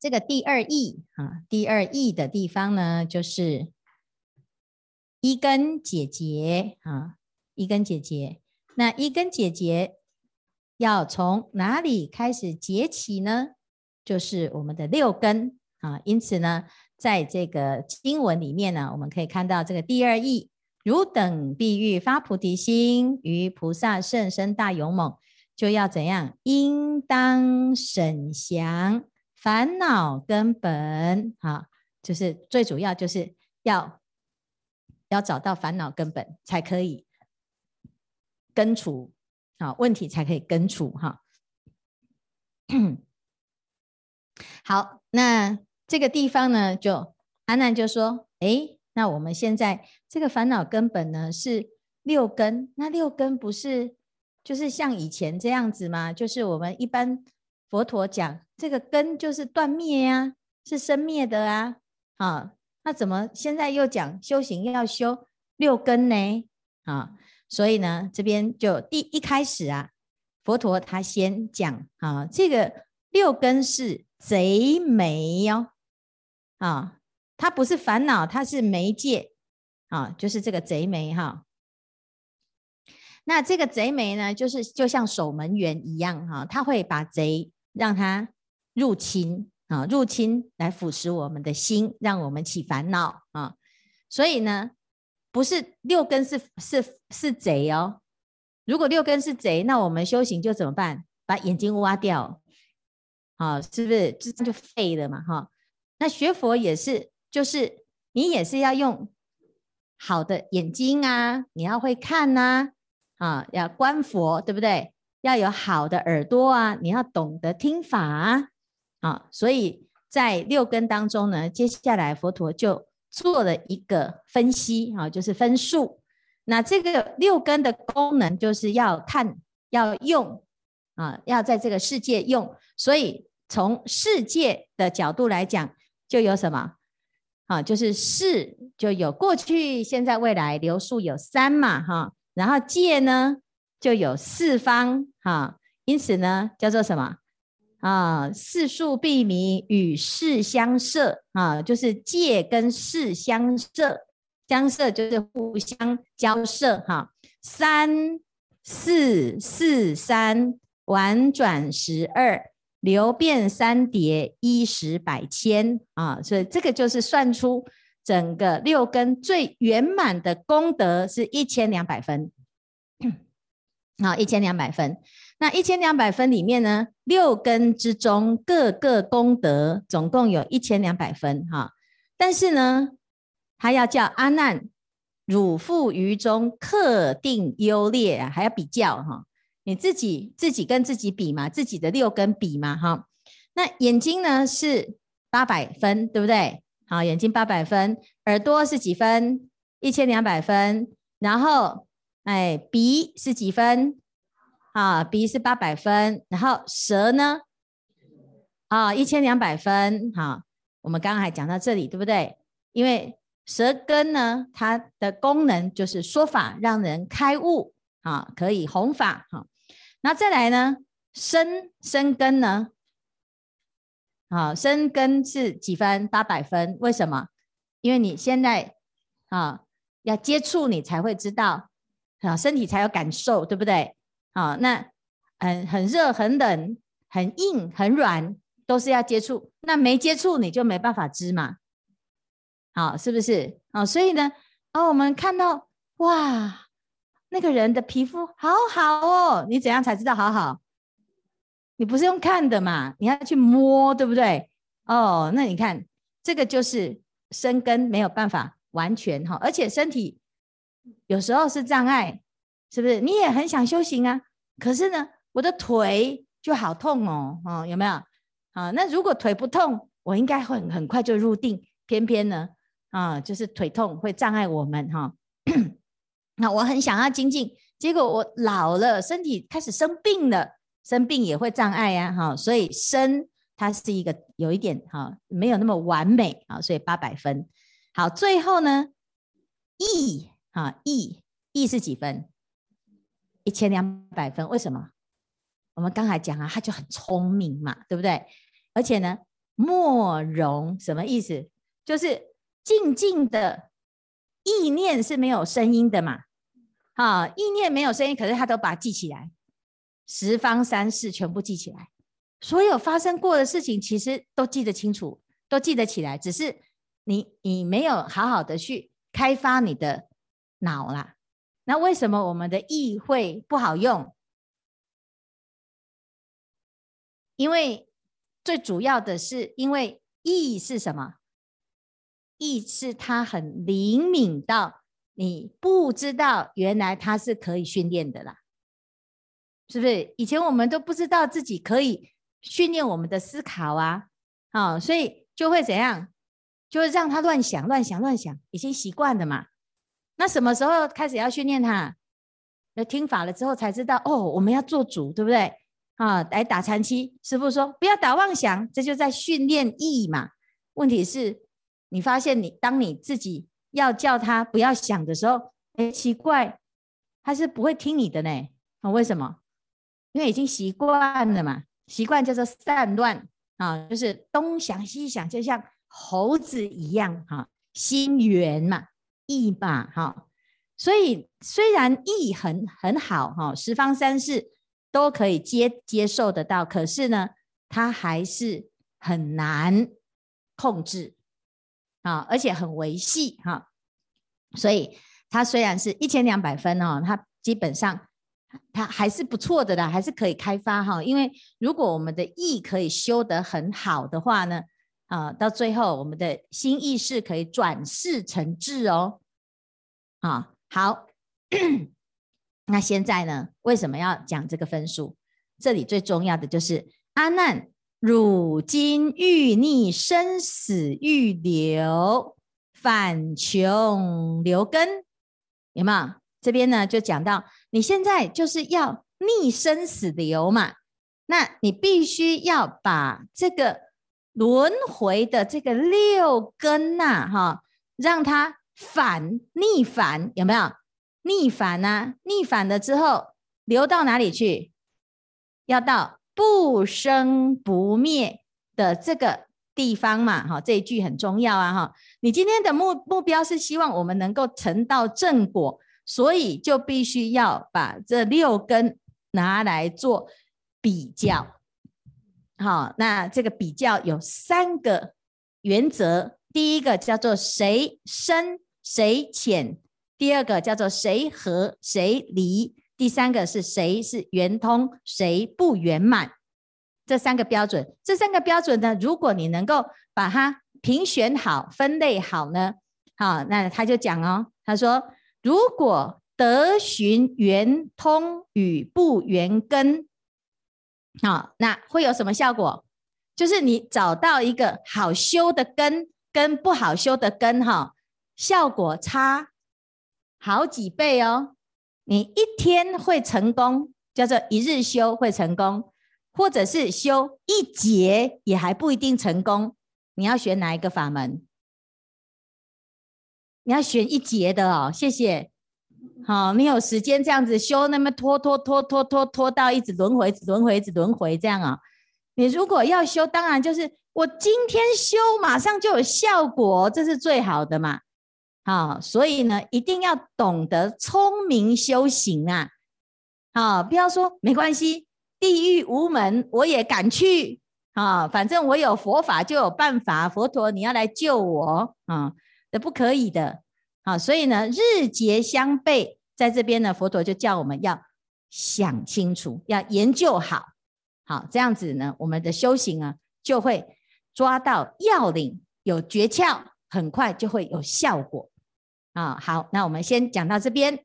这个第二义啊，第二义的地方呢，就是一根解结啊，一根解结。那一根解结要从哪里开始结起呢？就是我们的六根啊。因此呢，在这个经文里面呢，我们可以看到这个第二义：汝等必欲发菩提心，于菩萨甚深大勇猛，就要怎样？应当审详。烦恼根本，哈，就是最主要就是要要找到烦恼根本，才可以根除，啊，问题才可以根除，哈。好，那这个地方呢，就阿难就说，诶，那我们现在这个烦恼根本呢是六根，那六根不是就是像以前这样子吗？就是我们一般。佛陀讲这个根就是断灭呀，是生灭的啊，啊，那怎么现在又讲修行要修六根呢？啊，所以呢，这边就第一开始啊，佛陀他先讲啊，这个六根是贼媒哟，啊，它不是烦恼，它是媒介啊，就是这个贼媒哈。那这个贼媒呢，就是就像守门员一样哈，他会把贼。让他入侵啊，入侵来腐蚀我们的心，让我们起烦恼啊。所以呢，不是六根是是是贼哦。如果六根是贼，那我们修行就怎么办？把眼睛挖掉，啊，是不是这就废了嘛？哈，那学佛也是，就是你也是要用好的眼睛啊，你要会看呐，啊，要观佛，对不对？要有好的耳朵啊，你要懂得听法啊，啊，所以在六根当中呢，接下来佛陀就做了一个分析啊，就是分数。那这个六根的功能就是要看、要用啊，要在这个世界用。所以从世界的角度来讲，就有什么啊？就是世就有过去、现在、未来，流数有三嘛，哈。然后界呢？就有四方哈，因此呢，叫做什么啊？四数必明，与世相摄啊，就是借跟世相摄，相摄就是互相交涉哈。三四四三，婉转十二，流变三叠，一时百千啊，所以这个就是算出整个六根最圆满的功德是一千两百分。好，一千两百分。那一千两百分里面呢，六根之中各个功德总共有一千两百分。哈，但是呢，他要叫阿难，汝复于中客定优劣啊，还要比较哈。你自己自己跟自己比嘛，自己的六根比嘛，哈。那眼睛呢是八百分，对不对？好，眼睛八百分，耳朵是几分？一千两百分，然后。哎，鼻是几分？啊，鼻是八百分。然后舌呢？啊，一千两百分。好，我们刚刚还讲到这里，对不对？因为舌根呢，它的功能就是说法，让人开悟啊，可以弘法。好，那再来呢？身身根呢？啊，身根是几分？八百分。为什么？因为你现在啊，要接触，你才会知道。啊，身体才有感受，对不对？啊，那很很热、很冷、很硬、很软，都是要接触。那没接触，你就没办法知嘛。好，是不是？啊，所以呢，哦，我们看到哇，那个人的皮肤好好哦，你怎样才知道好好？你不是用看的嘛，你要去摸，对不对？哦，那你看这个就是生根没有办法完全哈，而且身体。有时候是障碍，是不是？你也很想修行啊，可是呢，我的腿就好痛哦，哦，有没有？啊，那如果腿不痛，我应该会很很快就入定。偏偏呢，啊，就是腿痛会障碍我们哈。那我很想要精进，结果我老了，身体开始生病了，生病也会障碍呀，哈。所以身它是一个有一点哈，没有那么完美啊，所以八百分。好，最后呢，意。啊，意意是几分？一千两百分。为什么？我们刚才讲啊，他就很聪明嘛，对不对？而且呢，莫容，什么意思？就是静静的意念是没有声音的嘛。啊，意念没有声音，可是他都把它记起来，十方三世全部记起来，所有发生过的事情，其实都记得清楚，都记得起来，只是你你没有好好的去开发你的脑啦。那为什么我们的意会不好用？因为最主要的是，因为意是什么？意是它很灵敏到你不知道，原来它是可以训练的啦，是不是？以前我们都不知道自己可以训练我们的思考啊，啊，所以就会怎样？就会让他乱想、乱想、乱想，已经习惯了嘛。那什么时候开始要训练他？要听法了之后才知道哦，我们要做主，对不对？啊，来打禅七，师傅说不要打妄想，这就在训练意嘛。问题是，你发现你当你自己要叫他不要想的时候，哎，奇怪，他是不会听你的呢。啊，为什么？因为已经习惯了嘛，习惯叫做散乱啊，就是东想西想，就像猴子一样哈，心猿嘛。意嘛，哈，所以虽然意很很好，哈，十方三世都可以接接受得到，可是呢，它还是很难控制啊，而且很维系哈。所以它虽然是一千两百分哦，它基本上它还是不错的啦，还是可以开发哈。因为如果我们的意可以修得很好的话呢，啊，到最后我们的心意识可以转世成智哦。啊，好，那现在呢？为什么要讲这个分数？这里最重要的就是阿难，汝今欲逆生死欲流，反穷流根，有没有？这边呢就讲到，你现在就是要逆生死流嘛，那你必须要把这个轮回的这个六根呐、哈，让它。反逆反有没有逆反呐、啊？逆反了之后流到哪里去？要到不生不灭的这个地方嘛？哈，这一句很重要啊！哈，你今天的目目标是希望我们能够成到正果，所以就必须要把这六根拿来做比较。好，那这个比较有三个原则，第一个叫做谁深。谁浅？第二个叫做谁和谁离？第三个是谁是圆通，谁不圆满？这三个标准，这三个标准呢，如果你能够把它评选好、分类好呢，好，那他就讲哦，他说，如果得寻圆通与不圆根，好，那会有什么效果？就是你找到一个好修的根，跟不好修的根，哈。效果差好几倍哦！你一天会成功，叫做一日修会成功，或者是修一节也还不一定成功。你要选哪一个法门？你要选一节的哦。谢谢。好，你有时间这样子修，那么拖拖拖拖拖拖到一直轮回，轮回，一直轮回这样啊？你如果要修，当然就是我今天修，马上就有效果，这是最好的嘛。好，所以呢，一定要懂得聪明修行啊！好，不要说没关系，地狱无门，我也敢去啊！反正我有佛法就有办法，佛陀你要来救我啊，这不可以的。啊，所以呢，日节相悖，在这边呢，佛陀就叫我们要想清楚，要研究好，好，这样子呢，我们的修行啊，就会抓到要领，有诀窍。很快就会有效果啊！好，那我们先讲到这边。